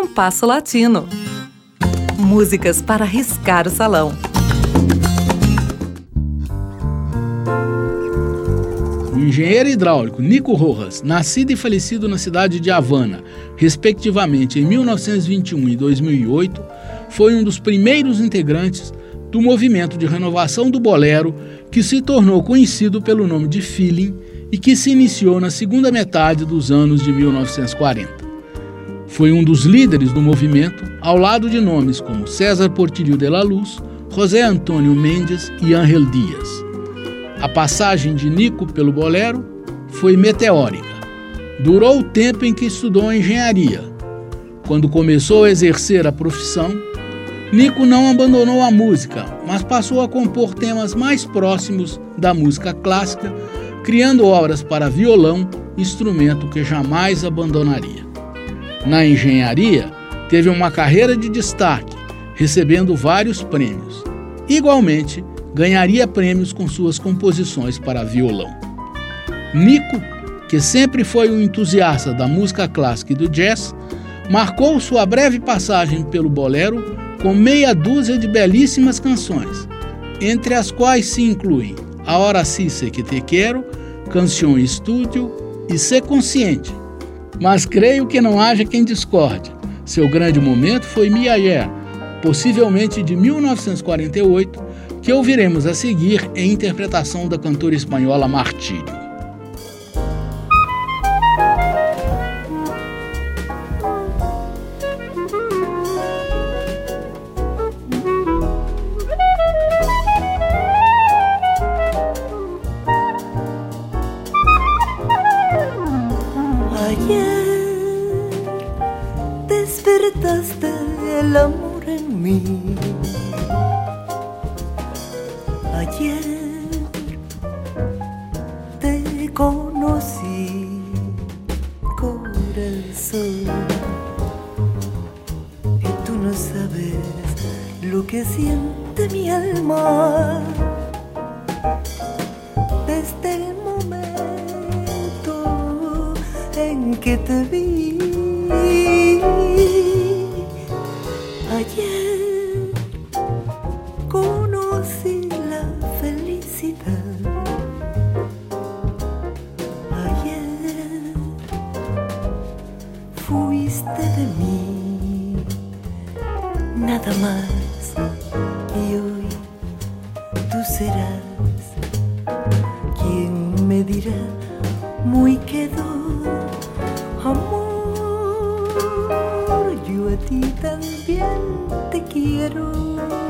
Compasso Latino. Músicas para riscar o salão. O engenheiro hidráulico Nico Rojas, nascido e falecido na cidade de Havana, respectivamente em 1921 e 2008, foi um dos primeiros integrantes do movimento de renovação do bolero que se tornou conhecido pelo nome de feeling e que se iniciou na segunda metade dos anos de 1940. Foi um dos líderes do movimento, ao lado de nomes como César Portillo de la Luz, José Antônio Mendes e Ángel Dias. A passagem de Nico pelo bolero foi meteórica. Durou o tempo em que estudou engenharia. Quando começou a exercer a profissão, Nico não abandonou a música, mas passou a compor temas mais próximos da música clássica, criando obras para violão, instrumento que jamais abandonaria. Na engenharia, teve uma carreira de destaque, recebendo vários prêmios. Igualmente, ganharia prêmios com suas composições para violão. Nico, que sempre foi um entusiasta da música clássica e do jazz, marcou sua breve passagem pelo bolero com meia dúzia de belíssimas canções, entre as quais se incluem A Hora Si Se Que Te Quero, Canção Estúdio e Ser Consciente. Mas creio que não haja quem discorde. Seu grande momento foi Mia Ayer, possivelmente de 1948, que ouviremos a seguir em interpretação da cantora espanhola Martírio. Despertaste el amor en mí. Ayer te conocí, corazón. Y tú no sabes lo que siente mi alma desde el momento en que te vi. Más. Y hoy tú serás quien me dirá muy quedó amor yo a ti también te quiero.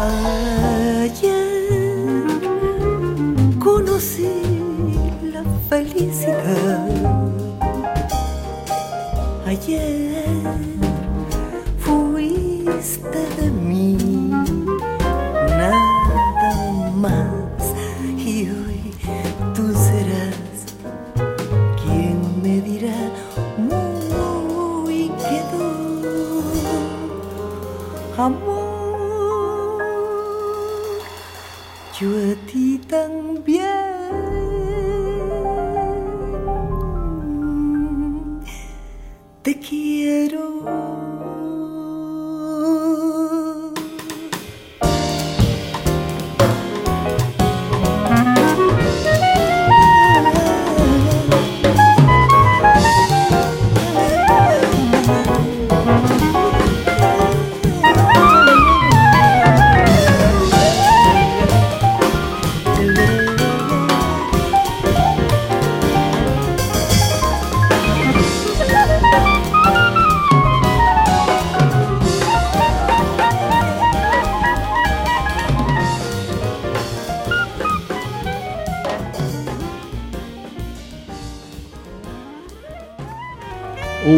Ayer conocí la felicidad. Ayer fuiste de mí nada más y hoy tú serás quien me dirá muy quedó amor. Chưa.